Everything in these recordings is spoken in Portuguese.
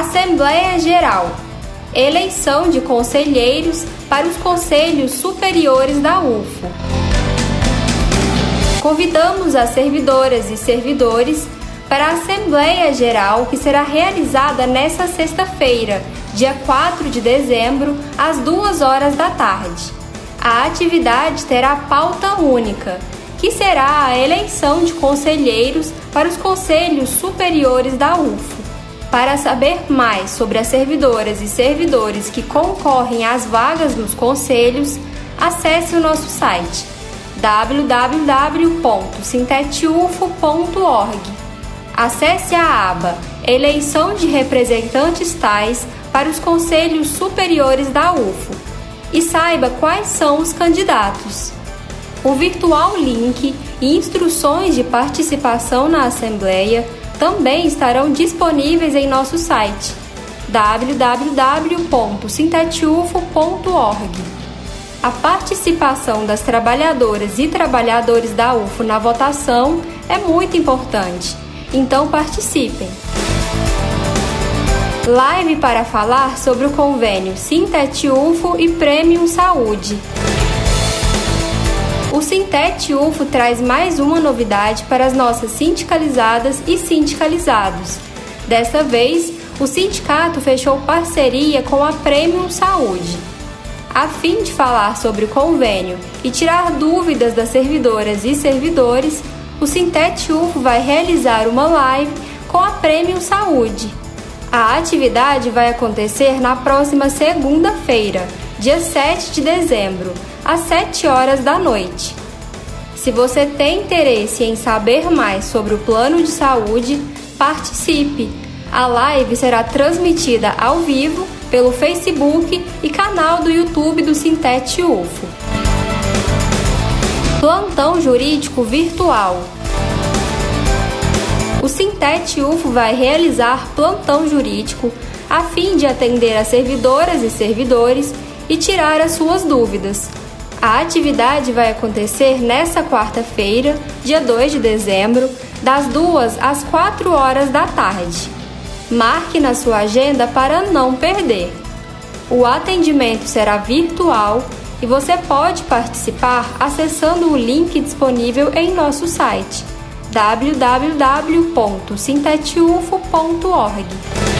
Assembleia Geral Eleição de conselheiros para os conselhos superiores da UFO. Convidamos as servidoras e servidores para a Assembleia Geral que será realizada nesta sexta-feira, dia 4 de dezembro, às 2 horas da tarde. A atividade terá pauta única, que será a eleição de conselheiros para os conselhos superiores da UFO. Para saber mais sobre as servidoras e servidores que concorrem às vagas nos conselhos, acesse o nosso site www.sintetufo.org. Acesse a aba Eleição de representantes tais para os conselhos superiores da UFO e saiba quais são os candidatos. O virtual link e instruções de participação na Assembleia também estarão disponíveis em nosso site www.sintetufo.org. A participação das trabalhadoras e trabalhadores da UFO na votação é muito importante, então participem. Live para falar sobre o convênio Sintet UFO e Premium Saúde. O Sintete UFO traz mais uma novidade para as nossas sindicalizadas e sindicalizados. Dessa vez, o sindicato fechou parceria com a Premium Saúde. A fim de falar sobre o convênio e tirar dúvidas das servidoras e servidores, o Sintete UFO vai realizar uma live com a Premium Saúde. A atividade vai acontecer na próxima segunda-feira, dia 7 de dezembro, às 7 horas da noite. Se você tem interesse em saber mais sobre o plano de saúde, participe. A live será transmitida ao vivo pelo Facebook e canal do YouTube do Sintete UFO. Plantão Jurídico Virtual O Sintete UFO vai realizar plantão jurídico a fim de atender as servidoras e servidores e tirar as suas dúvidas. A atividade vai acontecer nesta quarta-feira, dia 2 de dezembro, das 2 às 4 horas da tarde. Marque na sua agenda para não perder. O atendimento será virtual e você pode participar acessando o link disponível em nosso site www.sintetufo.org.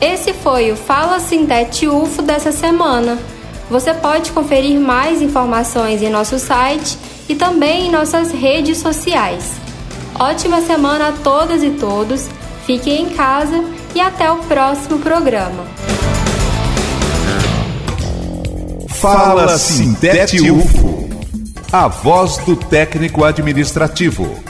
Esse foi o Fala Sintete UFO dessa semana. Você pode conferir mais informações em nosso site e também em nossas redes sociais. Ótima semana a todas e todos, fiquem em casa e até o próximo programa. Fala Sintete UFO, a voz do técnico administrativo.